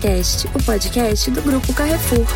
Cast, o podcast do Grupo Carrefour.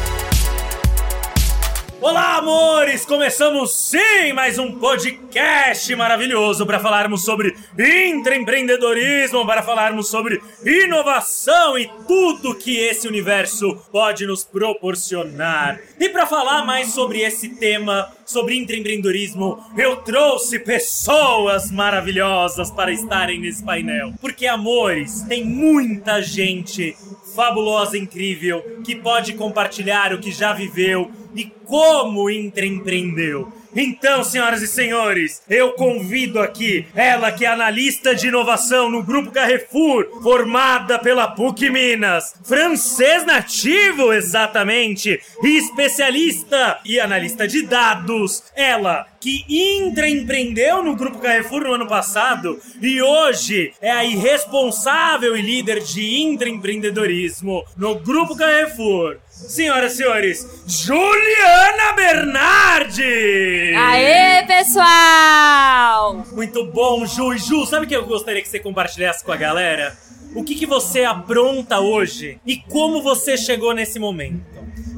Olá, amores! Começamos sim mais um podcast maravilhoso para falarmos sobre intraempreendedorismo, para falarmos sobre inovação e tudo que esse universo pode nos proporcionar. E para falar mais sobre esse tema, sobre intraempreendedorismo, eu trouxe pessoas maravilhosas para estarem nesse painel. Porque, amores, tem muita gente fabulosa, incrível, que pode compartilhar o que já viveu e como empreendeu. Então, senhoras e senhores, eu convido aqui ela que é analista de inovação no Grupo Carrefour, formada pela PUC Minas, francês nativo, exatamente, e especialista e analista de dados. Ela que intraempreendeu no Grupo Carrefour no ano passado e hoje é a irresponsável e líder de intraempreendedorismo no Grupo Carrefour. Senhoras e senhores, Juliana Bernardi! Aê, pessoal! Muito bom, Ju. E Ju, sabe o que eu gostaria que você compartilhasse com a galera? O que, que você apronta hoje e como você chegou nesse momento?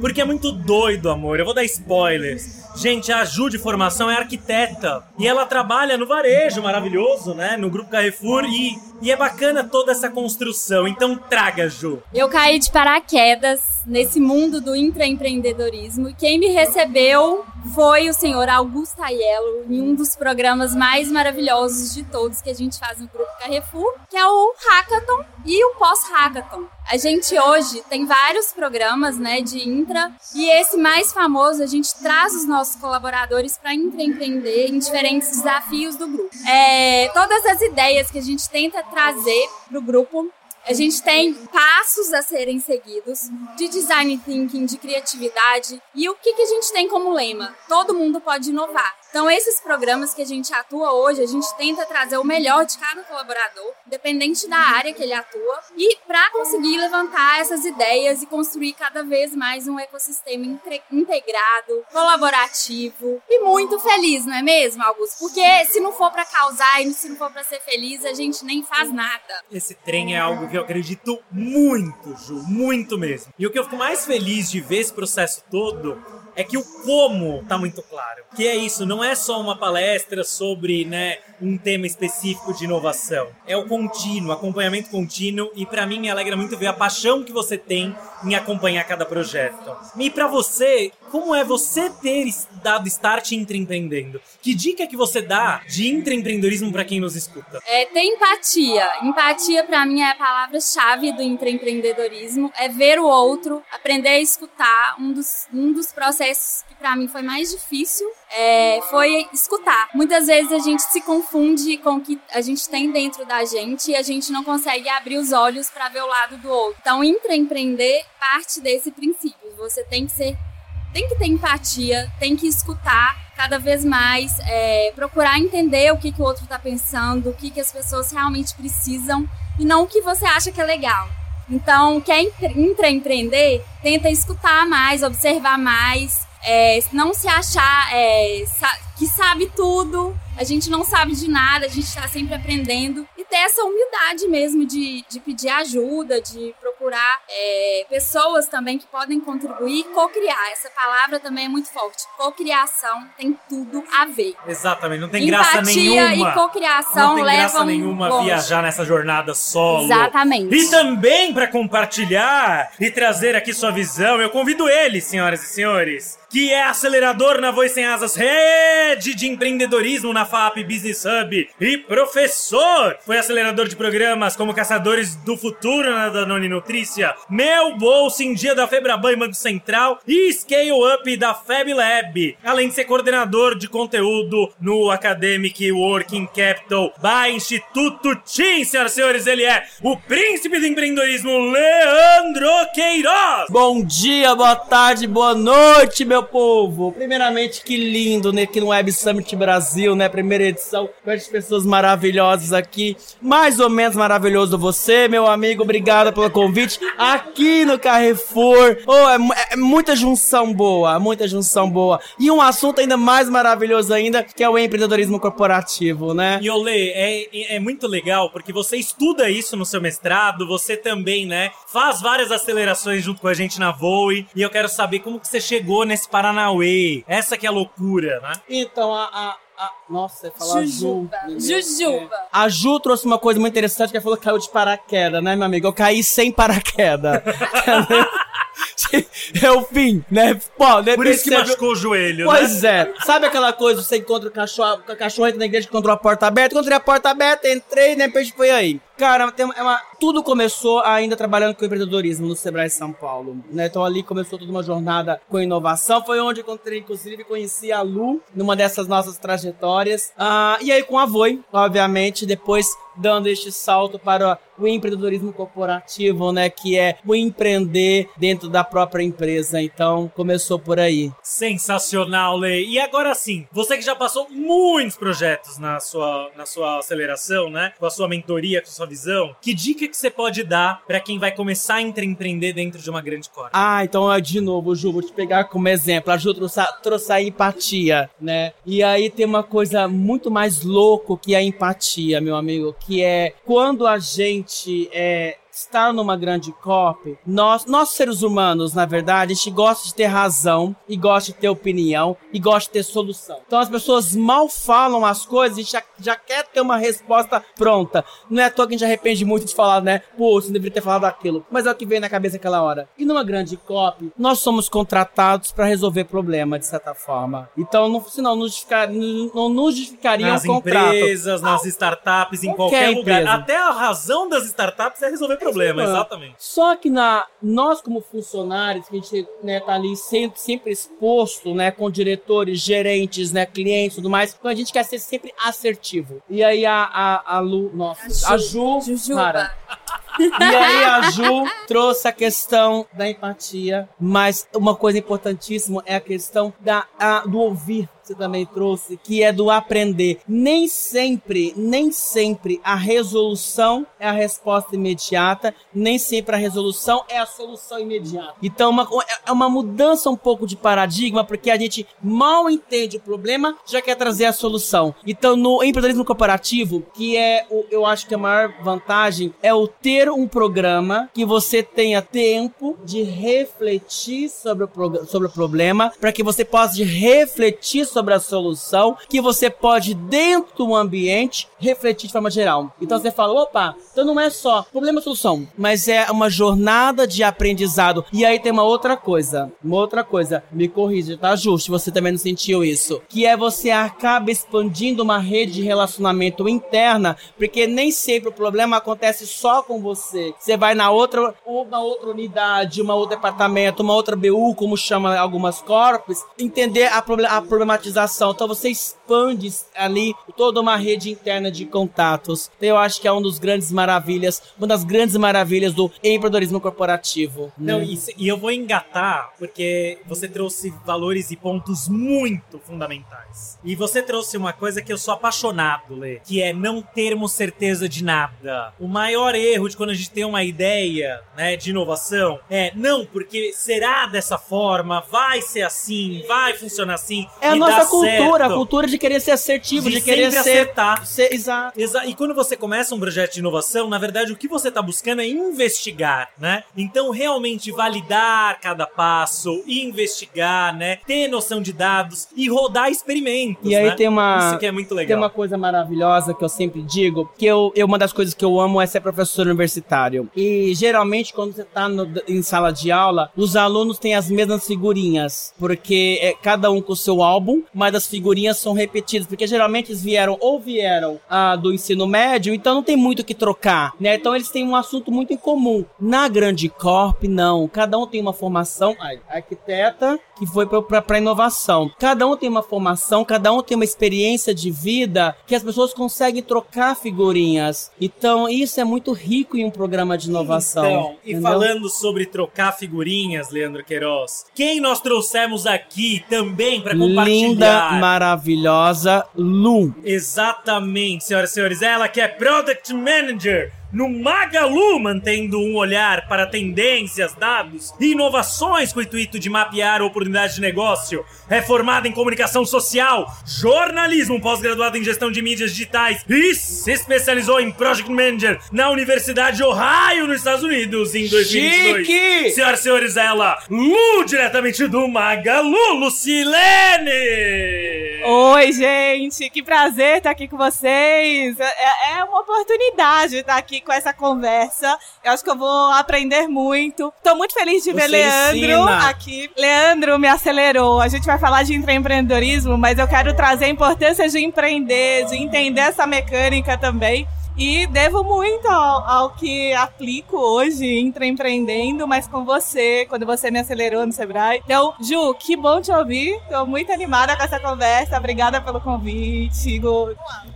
Porque é muito doido, amor. Eu vou dar spoilers. Gente, a Ju de formação é arquiteta e ela trabalha no varejo maravilhoso, né? No Grupo Carrefour e, e é bacana toda essa construção. Então traga, Ju. Eu caí de paraquedas nesse mundo do intraempreendedorismo e quem me recebeu foi o senhor Augusto Aiello em um dos programas mais maravilhosos de todos que a gente faz no Grupo Carrefour, que é o Hackathon e o Pós-Hackathon. A gente hoje tem vários programas, né, de intra, e esse mais famoso a gente traz os nossos colaboradores para empreender em diferentes desafios do grupo. É, todas as ideias que a gente tenta trazer para o grupo a gente tem passos a serem seguidos de design thinking, de criatividade. E o que, que a gente tem como lema? Todo mundo pode inovar. Então, esses programas que a gente atua hoje, a gente tenta trazer o melhor de cada colaborador, independente da área que ele atua, e para conseguir levantar essas ideias e construir cada vez mais um ecossistema integrado, colaborativo e muito feliz, não é mesmo, Augusto? Porque se não for para causar e se não for para ser feliz, a gente nem faz nada. Esse trem é algo que eu acredito muito, Ju, muito mesmo. E o que eu fico mais feliz de ver esse processo todo é que o como tá muito claro. Que é isso, não é só uma palestra sobre, né, um tema específico de inovação. É o contínuo, acompanhamento contínuo e para mim me alegra muito ver a paixão que você tem em acompanhar cada projeto. E para você, como é você ter dado start intraempreendendo? Que dica que você dá de intraempreendedorismo para quem nos escuta? É ter empatia. Empatia para mim é a palavra-chave do intraempreendedorismo. É ver o outro, aprender a escutar. Um dos, um dos processos que para mim foi mais difícil é, foi escutar. Muitas vezes a gente se confunde com o que a gente tem dentro da gente e a gente não consegue abrir os olhos para ver o lado do outro. Então, intraempreender parte desse princípio. Você tem que ser tem que ter empatia, tem que escutar cada vez mais, é, procurar entender o que, que o outro está pensando, o que, que as pessoas realmente precisam e não o que você acha que é legal. Então, quer intraempreender, tenta escutar mais, observar mais, é, não se achar é, que sabe tudo, a gente não sabe de nada, a gente está sempre aprendendo e ter essa humildade mesmo de, de pedir ajuda, de procurar é, pessoas também que podem contribuir e co-criar. Essa palavra também é muito forte. Co-criação tem tudo a ver. Exatamente, não tem Empatia graça nenhuma. e co-criação levam Não tem graça nenhuma longe. viajar nessa jornada solo. Exatamente. E também para compartilhar e trazer aqui sua visão, eu convido ele, senhoras e senhores, que é acelerador na Voz Sem Asas, rede de empreendedorismo na FAP Business Hub e professor. Foi acelerador de programas como Caçadores do Futuro na Danone Nutrícia, Meu Bolso em Dia da Febraban e Banco Central e Scale Up da Fab Lab. Além de ser coordenador de conteúdo no Academic Working Capital by Instituto TIM, senhoras e senhores, ele é o príncipe do empreendedorismo, Leandro Queiroz. Bom dia, boa tarde, boa noite, meu povo! Primeiramente, que lindo, né? Aqui no Web Summit Brasil, né? Primeira edição, com as pessoas maravilhosas aqui. Mais ou menos maravilhoso você, meu amigo. Obrigado pelo convite. Aqui no Carrefour. Oh, é, é muita junção boa, muita junção boa. E um assunto ainda mais maravilhoso ainda, que é o empreendedorismo corporativo, né? E Olê, é, é muito legal, porque você estuda isso no seu mestrado, você também, né, faz várias acelerações junto com a gente na Voe, e eu quero saber como que você chegou nesse Paranauê. Essa que é a loucura, né? Então, a, a, a nossa, falo Jujuba. Ju. Jujuba. É. A Ju trouxe uma coisa muito interessante que ela falou que caiu de paraquedas, né, meu amigo? Eu caí sem paraquedas. é o fim, né? Pô, né? Por isso que machucou o joelho, né? Pois é. Sabe aquela coisa, você encontra o cachorro, o cachorro entra na igreja, encontrou a porta aberta, encontrei a porta aberta, entrei, né, peixe foi aí. Cara, tem é uma- tudo começou ainda trabalhando com empreendedorismo no Sebrae São Paulo, né? Então ali começou toda uma jornada com inovação, foi onde encontrei, inclusive, conheci a Lu, numa dessas nossas trajetórias. Ah, e aí com a Voi, obviamente, depois dando este salto para o empreendedorismo corporativo, né? Que é o empreender dentro da própria empresa. Então, começou por aí. Sensacional, Lei. E agora sim, você que já passou muitos projetos na sua, na sua aceleração, né? Com a sua mentoria, com a sua visão, que dica que você pode dar pra quem vai começar a empreender dentro de uma grande corda? Ah, então de novo, Ju, vou te pegar como exemplo. A Ju trouxe trouxe a empatia, né? E aí tem uma coisa muito mais louco que a empatia, meu amigo, que é quando a gente é está numa grande COP, nós, nós seres humanos, na verdade, a gente gosta de ter razão e gosta de ter opinião e gosta de ter solução. Então as pessoas mal falam as coisas e já, já quer ter uma resposta pronta. Não é à toa que a gente arrepende muito de falar, né? Pô, você não deveria ter falado aquilo. Mas é o que veio na cabeça naquela hora. E numa grande COP, nós somos contratados para resolver problema, de certa forma. Então, não, senão, não, justificar, não, não nos justificaria Nas um contrato. empresas, nas startups, em Qualquer qualquer lugar. empresa. Até a razão das startups é resolver problema, exatamente. Só que na, nós, como funcionários, que a gente né, tá ali sempre, sempre exposto, né, com diretores, gerentes, né, clientes e tudo mais, então a gente quer ser sempre assertivo. E aí a, a, a Lu, nossa, a Ju, Jujuba. cara, e aí a Ju trouxe a questão da empatia, mas uma coisa importantíssima é a questão da, a- do ouvir. Você também trouxe, que é do aprender. Nem sempre, nem sempre a resolução é a resposta imediata, nem sempre a resolução é a solução imediata. Então uma, é uma mudança um pouco de paradigma, porque a gente mal entende o problema, já quer trazer a solução. Então no empreendedorismo corporativo, que é o, eu acho que a maior vantagem é o ter um programa que você tenha tempo de refletir sobre o, sobre o problema, para que você possa refletir sobre a solução, que você pode, dentro do ambiente, refletir de forma geral. Então você fala, opa, então não é só problema e solução, mas é uma jornada de aprendizado. E aí tem uma outra coisa, uma outra coisa, me corrija, tá, Justo? Você também não sentiu isso. Que é você acaba expandindo uma rede de relacionamento interna, porque nem sempre o problema acontece só com você. Você vai na outra, uma outra unidade, uma outro departamento, uma outra BU, como chama algumas corpos, entender a, proble- a problematização. Então você expande ali toda uma rede interna de contatos. Então eu acho que é um dos grandes maravilhas, uma das grandes maravilhas do empreendedorismo corporativo. Não, né? e, e eu vou engatar, porque você trouxe valores e pontos muito fundamentais. E você trouxe uma coisa que eu sou apaixonado, Lê, que é não termos certeza de nada. O maior erro de quando a gente tem uma ideia, né, de inovação é, não, porque será dessa forma, vai ser assim, vai funcionar assim. É a nossa dá cultura, a certo. cultura de querer ser assertivo, de, De querer ser, acertar. ser. Exato. Exa e quando você começa um projeto de inovação, na verdade, o que você está buscando é investigar, né? Então, realmente validar cada passo, investigar, né? Ter noção de dados e rodar experimentos. E aí né? tem uma- Isso que é muito Tem legal. uma coisa maravilhosa que eu sempre digo, que eu, eu- uma das coisas que eu amo é ser professor universitário. E geralmente quando você tá no- em sala de aula, os alunos têm as mesmas figurinhas, porque é cada um com o seu álbum, mas as figurinhas são repetidas, porque geralmente eles vieram ou vieram ah, do ensino médio, então não tem muito o que trocar, né? Então eles têm um assunto muito em comum. Na grande corp, não. Cada um tem uma formação ai, arquiteta, que foi para inovação. Cada um tem uma formação, cada um tem uma experiência de vida que as pessoas conseguem trocar figurinhas. Então, isso é muito rico em um programa de inovação. Então, e falando sobre trocar figurinhas, Leandro Queiroz, quem nós trouxemos aqui também para compartilhar? Linda, maravilhosa Lu. Exatamente, senhoras e senhores. Ela que é Product Manager no Magalu, mantendo um olhar para tendências, dados e inovações com o intuito de mapear oportunidades de negócio. É formada em comunicação social, jornalismo, pós-graduada em gestão de mídias digitais e se especializou em Project Manager na Universidade Ohio, nos Estados Unidos, em 2022. Chique! Senhoras e senhores, ela, Lu, diretamente do Magalu, Lucilene! Oi, gente, que prazer estar aqui com vocês. É, é uma oportunidade estar aqui com essa conversa. Eu acho que eu vou aprender muito. Tô muito feliz de ver Você Leandro ensina. aqui. Leandro me acelerou. A gente vai falar de empreendedorismo, mas eu quero trazer a importância de empreender, de entender essa mecânica também. E devo muito ao, ao, que aplico hoje, empreendendo, mas com você, quando você me acelerou no Sebrae. Então, Ju, que bom te ouvir. Tô muito animada com essa conversa. Obrigada pelo convite.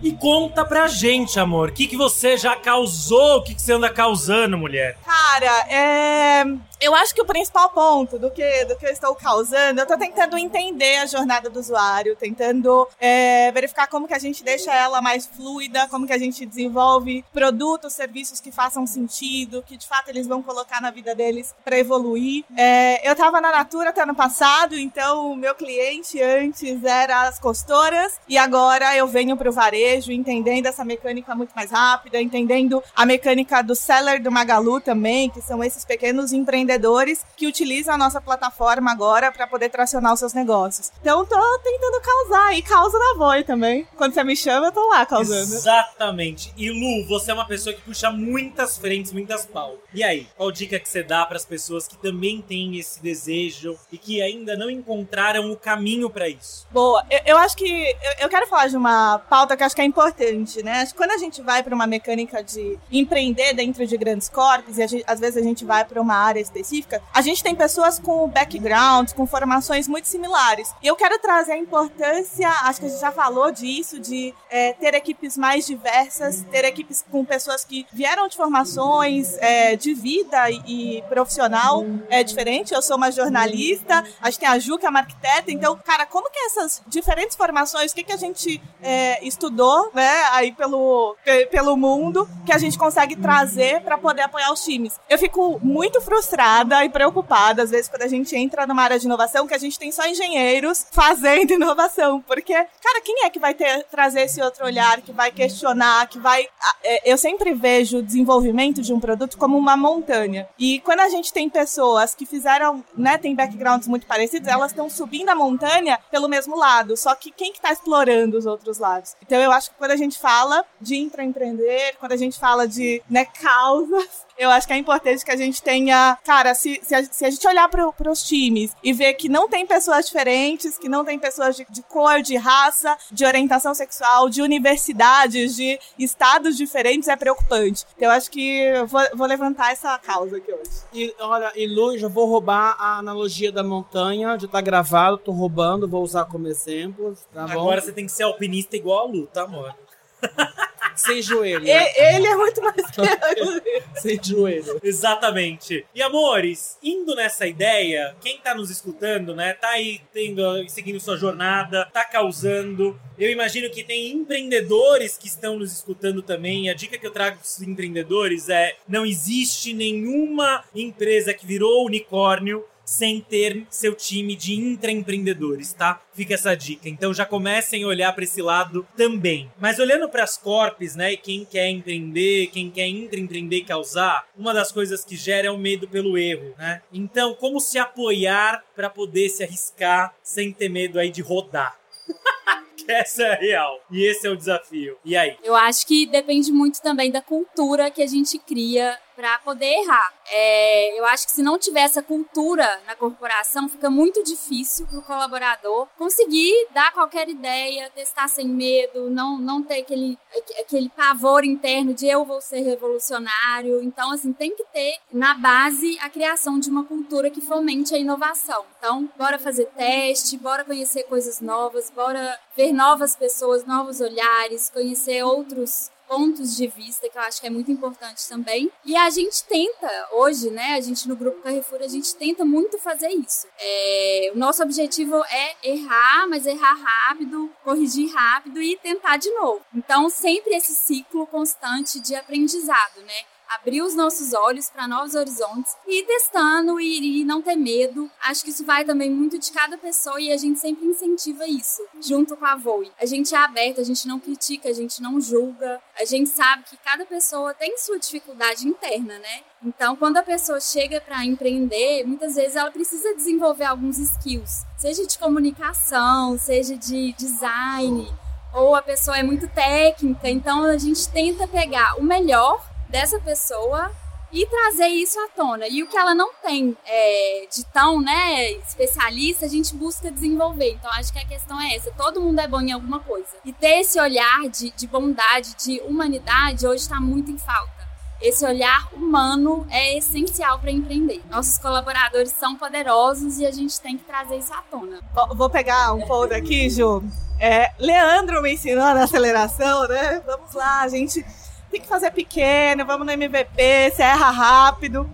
E conta pra gente, amor, o que, que você já causou? O que, que você anda causando, mulher? Cara, é eu acho que o principal ponto do que, do que eu estou causando, eu estou tentando entender a jornada do usuário, tentando é, verificar como que a gente deixa ela mais fluida, como que a gente desenvolve produtos, serviços que façam sentido, que de fato eles vão colocar na vida deles para evoluir. É, eu estava na Natura até ano passado, então o meu cliente antes era as costuras e agora eu venho para o varejo, entendendo essa mecânica muito mais rápida, entendendo a mecânica do seller do Magalu também, que são esses pequenos empreendedores empreendedores que utilizam a nossa plataforma agora para poder tracionar os seus negócios. Então, tô tentando causar e causa na Voi também. Quando você me chama, eu tô lá causando. Exatamente. E Lu, você é uma pessoa que puxa muitas frentes, muitas pau. E aí, qual dica que você dá para as pessoas que também têm esse desejo e que ainda não encontraram o caminho para isso? Boa. Eu, eu acho que eu, eu, quero falar de uma pauta que acho que é importante, né? Acho que quando a gente vai para uma mecânica de empreender dentro de grandes corpos e gente, às vezes a gente vai para uma área específica, a gente tem pessoas com backgrounds, com formações muito similares. E eu quero trazer a importância, acho que a gente já falou disso, de é, ter equipes mais diversas, ter equipes com pessoas que vieram de formações é, de vida e, profissional é, diferente. Eu sou uma jornalista, a gente tem a Ju, que é uma arquiteta. Então, cara, como que essas diferentes formações, o que, que a gente é, estudou, né, aí pelo, pelo mundo, que a gente consegue trazer para poder apoiar os times? Eu fico muito frustrada frustrada e preocupada, às vezes, quando a gente entra numa área de inovação, que a gente tem só engenheiros fazendo inovação. Porque, cara, quem é que vai ter, trazer esse outro olhar, que vai questionar, que vai. É, eu sempre vejo o desenvolvimento de um produto como uma montanha. E quando a gente tem pessoas que fizeram, né, tem backgrounds muito parecidos, elas estão subindo a montanha pelo mesmo lado. Só que quem que tá explorando os outros lados? Então eu acho que quando a gente fala de intraempreender, quando a gente fala de né, causas, eu acho que é importante que a gente tenha. Cara, se, se, a, se a gente olhar para os times e ver que não tem pessoas diferentes, que não tem pessoas de, de cor, de raça, de orientação sexual, de universidades, de estados diferentes, é preocupante. Então, eu acho que eu vou, vou levantar essa causa aqui hoje. E olha, e Lu, já vou roubar a analogia da montanha, já tá gravado, tô roubando, vou usar como exemplo. Tá Agora você tem que ser alpinista igual a Lu, tá, amor? Sem joelho. Ele é muito mais que eu. Sem joelho. Exatamente. E amores, indo nessa ideia, quem tá nos escutando, né, tá aí tendo, seguindo sua jornada, tá causando. Eu imagino que tem empreendedores que estão nos escutando também. A dica que eu trago para os empreendedores é: não existe nenhuma empresa que virou unicórnio sem ter seu time de intraempreendedores, tá? Fica essa dica. Então já comecem a olhar para esse lado também. Mas olhando para as corpes, né, e quem quer empreender, quem quer intraempreender e causar, uma das coisas que gera é o medo pelo erro, né? Então, como se apoiar para poder se arriscar sem ter medo aí de rodar? essa é real. E esse é o desafio. E aí? Eu acho que depende muito também da cultura que a gente cria para poder errar. É, eu acho que se não tiver essa cultura na corporação, fica muito difícil para o colaborador conseguir dar qualquer ideia, testar sem medo, não, não ter aquele, aquele pavor interno de eu vou ser revolucionário. Então, assim, tem que ter na base a criação de uma cultura que fomente a inovação. Então, bora fazer teste, bora conhecer coisas novas, bora ver novas pessoas, novos olhares, conhecer outros pontos de vista, que eu acho que é muito importante também. E a gente tenta, hoje, né, a gente no Grupo Carrefour, a gente tenta muito fazer isso. É, o nosso objetivo é errar, mas errar rápido, corrigir rápido e tentar de novo. Então, sempre esse ciclo constante de aprendizado, né? Abrir os nossos olhos para novos horizontes e ir testando e, e, não ter medo. Acho que isso vai também muito de cada pessoa e a gente sempre incentiva isso, junto com a Voe. A gente é aberto, a gente não critica, a gente não julga. A gente sabe que cada pessoa tem sua dificuldade interna, né? Então, quando a pessoa chega para empreender, muitas vezes ela precisa desenvolver alguns skills, seja de comunicação, seja de design, ou a pessoa é muito técnica. Então, a gente tenta pegar o melhor dessa pessoa e trazer isso à tona. E o que ela não tem é, de tão né, especialista, a gente busca desenvolver. Então, acho que a questão é essa: todo mundo é bom em alguma coisa. E ter esse olhar de, de bondade, de humanidade, hoje está muito em falta. Esse olhar humano é essencial para empreender. Nossos colaboradores são poderosos e a gente tem que trazer isso à tona. Vou pegar um pouco aqui, Ju. É, Leandro me ensinou na aceleração, né? Vamos lá, a gente tem que fazer pequeno, vamos no MVP, você erra rápido.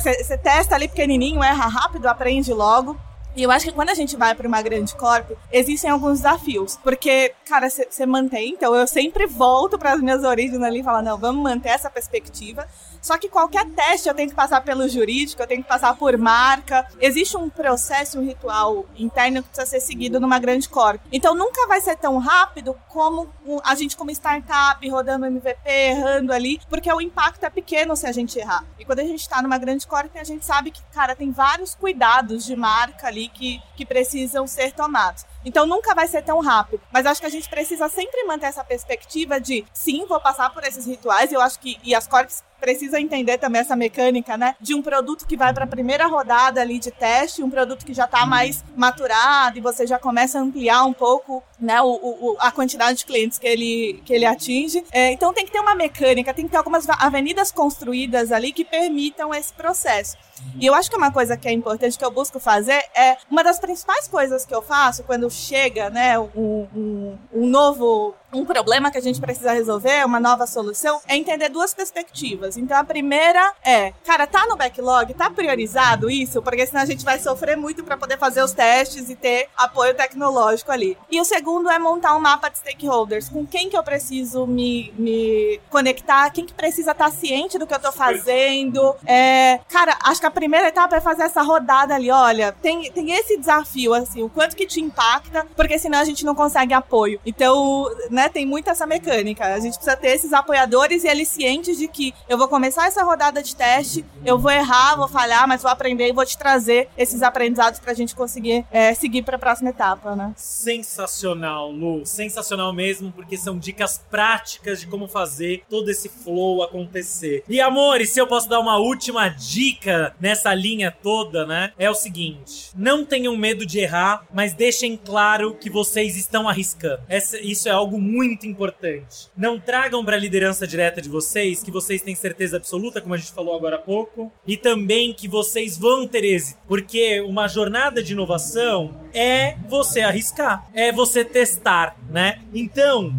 Você é, testa ali pequenininho, erra rápido, aprende logo. E eu acho que quando a gente vai para uma grande corpo, existem alguns desafios. Porque, cara, você mantém, então eu sempre volto para as minhas origens ali e falo, não, vamos manter essa perspectiva. Só que qualquer teste eu tenho que passar pelo jurídico, eu tenho que passar por marca. Existe um processo, um ritual interno que precisa ser seguido numa grande corp. Então nunca vai ser tão rápido como a gente como startup, rodando MVP, errando ali, porque o impacto é pequeno se a gente errar. E quando a gente está numa grande corp, a gente sabe que, cara, tem vários cuidados de marca ali que, que precisam ser tomados. Então nunca vai ser tão rápido. Mas acho que a gente precisa sempre manter essa perspectiva de sim, vou passar por esses rituais. Eu acho que e as corps precisa entender também essa mecânica, né? De um produto que vai para a primeira rodada ali de teste, um produto que já está mais maturado e você já começa a ampliar um pouco, né? O, o, a quantidade de clientes que ele, que ele atinge. É, então tem que ter uma mecânica, tem que ter algumas avenidas construídas ali que permitam esse processo. E eu acho que uma coisa que é importante que eu busco fazer é uma das principais coisas que eu faço quando chega, né, um, um, um novo um problema que a gente precisa resolver, uma nova solução, é entender duas perspectivas. Então a primeira é, cara, tá no backlog, tá priorizado isso, porque senão a gente vai sofrer muito para poder fazer os testes e ter apoio tecnológico ali. E o segundo é montar um mapa de stakeholders, com quem que eu preciso me, me conectar, quem que precisa estar tá ciente do que eu tô fazendo. É, cara, acho que a primeira etapa é fazer essa rodada ali, olha, tem, tem esse desafio, assim, o quanto que te impacta, porque senão a gente não consegue apoio. Então, né, né, tem muito essa mecânica. A gente precisa ter esses apoiadores e eles cientes de que eu vou começar essa rodada de teste, eu vou errar, vou falhar, mas vou aprender e vou te trazer esses aprendizados pra gente conseguir é, seguir pra próxima etapa, né? Sensacional, Lu. Sensacional mesmo, porque são dicas práticas de como fazer todo esse flow acontecer. E amor, e se eu posso dar uma última dica nessa linha toda, né? É o seguinte: não tenham medo de errar, mas deixem claro que vocês estão arriscando. Essa, isso é algo muito importante. Não tragam para a liderança direta de vocês que vocês têm certeza absoluta, como a gente falou agora há pouco, e também que vocês vão ter êxito, porque uma jornada de inovação é você arriscar, é você testar, né? Então,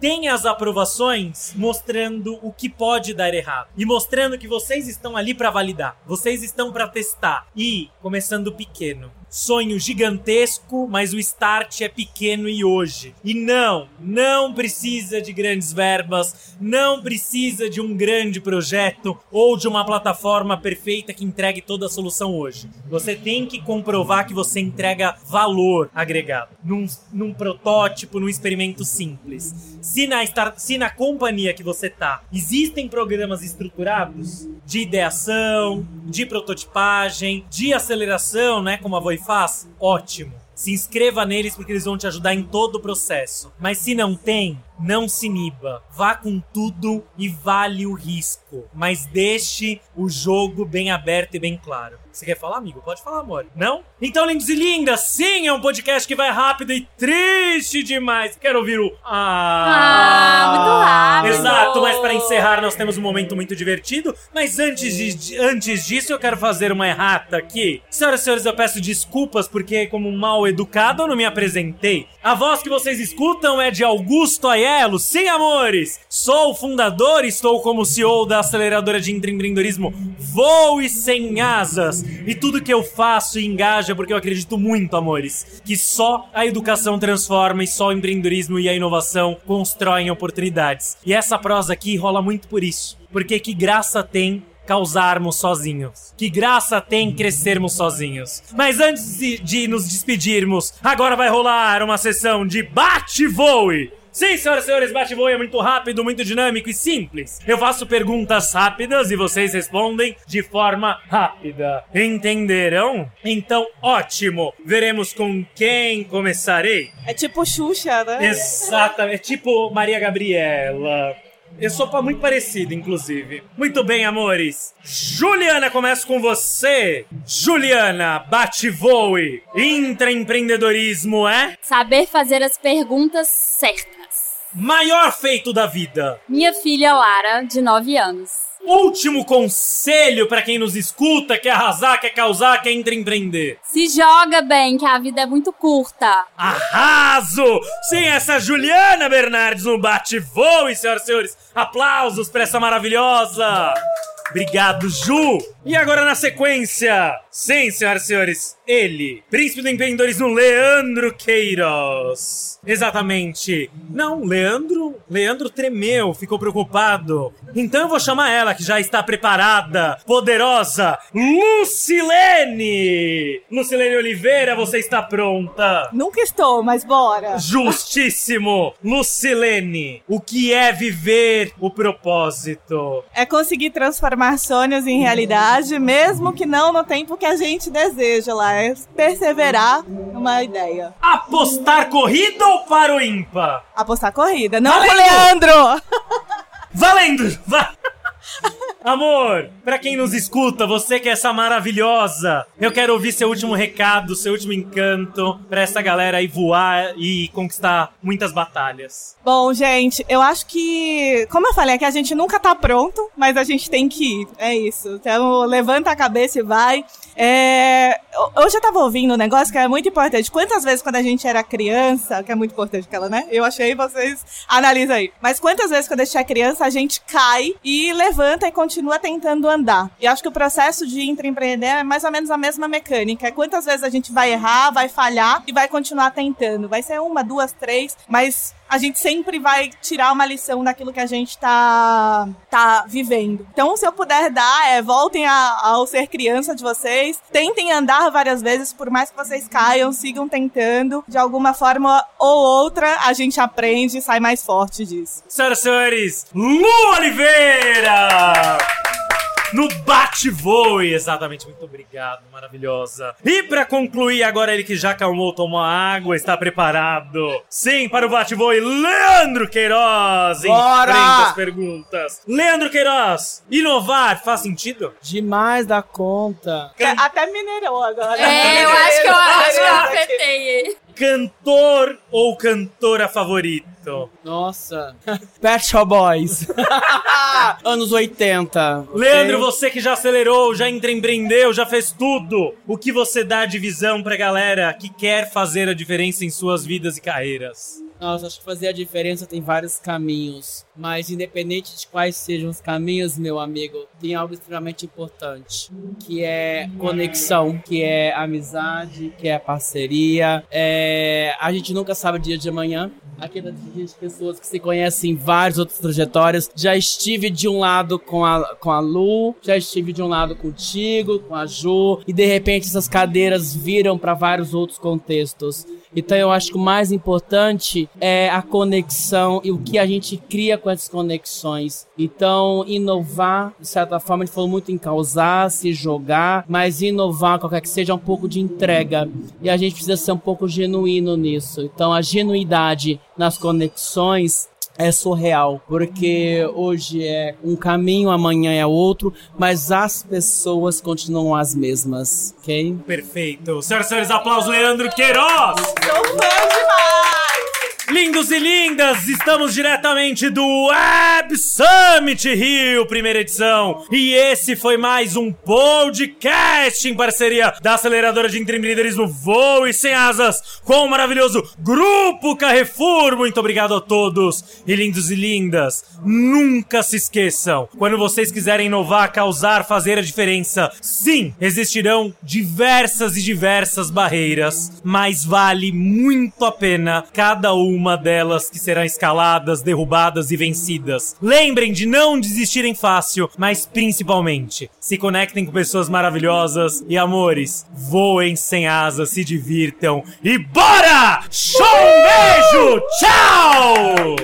tem as aprovações mostrando o que pode dar errado e mostrando que vocês estão ali para validar, vocês estão para testar e começando pequeno sonho gigantesco, mas o start é pequeno e hoje. E não, não precisa de grandes verbas, não precisa de um grande projeto ou de uma plataforma perfeita que entregue toda a solução hoje. Você tem que comprovar que você entrega valor agregado num, num protótipo, num experimento simples. Se na, start, se na companhia que você tá existem programas estruturados de ideação, de prototipagem, de aceleração, né, como a Voice faz? Ótimo. se inscreva neles porque eles vão te ajudar em todo o processo. Mas se não tem, não se iniba. Vá com tudo e vale o risco. Mas deixe o jogo bem aberto e bem claro. Você quer falar, amigo? Pode falar, amor. Não? Então, lindos e lindas, sim, é um podcast que vai rápido e triste demais. Quero ouvir o. Ah, muito rápido. Exato, mas para encerrar, nós temos um momento muito divertido. Mas antes, de, antes disso, eu quero fazer uma errata aqui. Senhoras e senhores, eu peço desculpas porque, como mal educado, eu não me apresentei. A voz que vocês escutam é de Augusto Aiello. Sim, amores! Sou o fundador e estou como CEO da aceleradora de empreendedorismo Voe Sem Asas. E tudo que eu faço engaja porque eu acredito muito, amores, que só a educação transforma e só o empreendedorismo e a inovação constroem oportunidades. E essa prosa aqui rola muito por isso. Porque que graça tem causarmos sozinhos. Que graça tem crescermos sozinhos. Mas antes de, de nos despedirmos, agora vai rolar uma sessão de bate-voe. Sim, senhoras e senhores, bate-voe é muito rápido, muito dinâmico e simples. Eu faço perguntas rápidas e vocês respondem de forma rápida. Entenderão? Então, ótimo. Veremos com quem começarei. É tipo Xuxa, né? Exatamente. É tipo Maria Gabriela. Eu sou muito parecido, inclusive. Muito bem, amores. Juliana, começo com você. Juliana, bate voe. Intraempreendedorismo é Saber fazer as perguntas certas. Maior feito da vida. Minha filha Lara, de 9 anos. Último conselho pra quem nos escuta, quer arrasar, quer causar, quer intraempreender. Se joga bem, que a vida é muito curta. Arraso! Sim, essa Juliana Bernardes no bate-voe, senhoras e senhores. Aplausos pra essa maravilhosa. Obrigado, Ju! E agora na sequência, sim, senhoras e senhores, ele, príncipe do empreendedorismo Leandro Queiroz. Exatamente. Não, Leandro, Leandro tremeu, ficou preocupado. Então eu vou chamar ela, que já está preparada, poderosa, Lucilene! Lucilene Oliveira, você está pronta? Nunca estou, mas bora. Justíssimo! Lucilene, o que é viver o propósito? É conseguir transformar sonhos em realidade, mesmo que não no tempo que a gente deseja lá. É perseverar numa ideia. Apostar corrida ou para o ímpar? Apostar corrida. Não Valendo! Leandro! Valendo! Va Amor, pra quem nos escuta, você que é essa maravilhosa, eu quero ouvir seu último recado, seu último encanto pra essa galera aí voar e conquistar muitas batalhas. Bom, gente, eu acho que, como eu falei, é que a gente nunca tá pronto, mas a gente tem que ir. É isso. Então, levanta a cabeça e vai. É, hoje eu tava ouvindo um negócio que é muito importante. Quantas vezes quando a gente era criança, que é muito importante aquela, né? Eu achei, vocês analisam aí. Mas quantas vezes quando a gente é criança, a gente cai e levanta e continua tentando andar. E acho que o processo de intraempreender é mais ou menos a mesma mecânica. É quantas vezes a gente vai errar, vai falhar e vai continuar tentando. Vai ser uma, duas, três, mas a gente sempre vai tirar uma lição daquilo que a gente tá, tá vivendo. Então, se eu puder dar, é voltem a- ao ser criança de vocês, tentem andar várias vezes, por mais que vocês caiam, sigam tentando. De alguma forma ou outra, a gente aprende e sai mais forte disso. Senhoras e senhores, Lu Oliveira! No bate-voe, exatamente. Muito obrigado, maravilhosa. E pra concluir, agora ele que já acalmou, tomou água, está preparado. Sim, para o bate-voe, Leandro Queiroz. Bora! Enfrenta as perguntas. Leandro Queiroz, inovar faz sentido? Demais da conta. Até mineirou agora. É, eu acho que eu, acho que eu afetei ele. Cantor ou cantora favorito? Nossa. Pet Shop Boys. Anos 80. Leandro, ok? você que já acelerou, já empreendeu, já fez tudo. O que você dá de visão pra galera que quer fazer a diferença em suas vidas e carreiras? Nossa, acho que fazer a diferença tem vários caminhos. Mas independente de quais sejam os caminhos, meu amigo, tem algo extremamente importante. Que é conexão, que é amizade, que é parceria. É... A gente nunca sabe o dia de amanhã. Aqui das pessoas que se conhecem em várias outras trajetórias. Já estive de um lado com a, com a Lu, já estive de um lado contigo, com a Ju, e de repente essas cadeiras viram para vários outros contextos. Então eu acho que o mais importante é a conexão e o que a gente cria com essas conexões. Então, inovar, de certa forma, a gente falou muito em causar, se jogar, mas inovar, qualquer que seja, um pouco de entrega. E a gente precisa ser um pouco genuíno nisso. Então, a genuidade nas conexões é surreal, porque hoje é um caminho, amanhã é outro, mas as pessoas continuam as mesmas, ok? Perfeito. Senhoras e senhores, aplausos, Leandro Queiroz! Sou fã! Lindos e lindas, estamos diretamente do Web Summit Rio, primeira edição. E esse foi mais um podcast em parceria da aceleradora de empreendedorismo Voo e Sem Asas com o maravilhoso Grupo Carrefour. Muito obrigado a todos. E lindos e lindas, nunca se esqueçam, quando vocês quiserem inovar, causar, fazer a diferença, sim, existirão diversas e diversas barreiras, mas vale muito a pena cada uma uma delas que serão escaladas, derrubadas e vencidas. Lembrem de não desistirem fácil, mas principalmente se conectem com pessoas maravilhosas e amores. Voem sem asas, se divirtam e bora! Show, um beijo, tchau!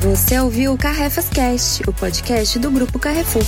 Você ouviu o Carrefas Cast, o podcast do Grupo Carrefour.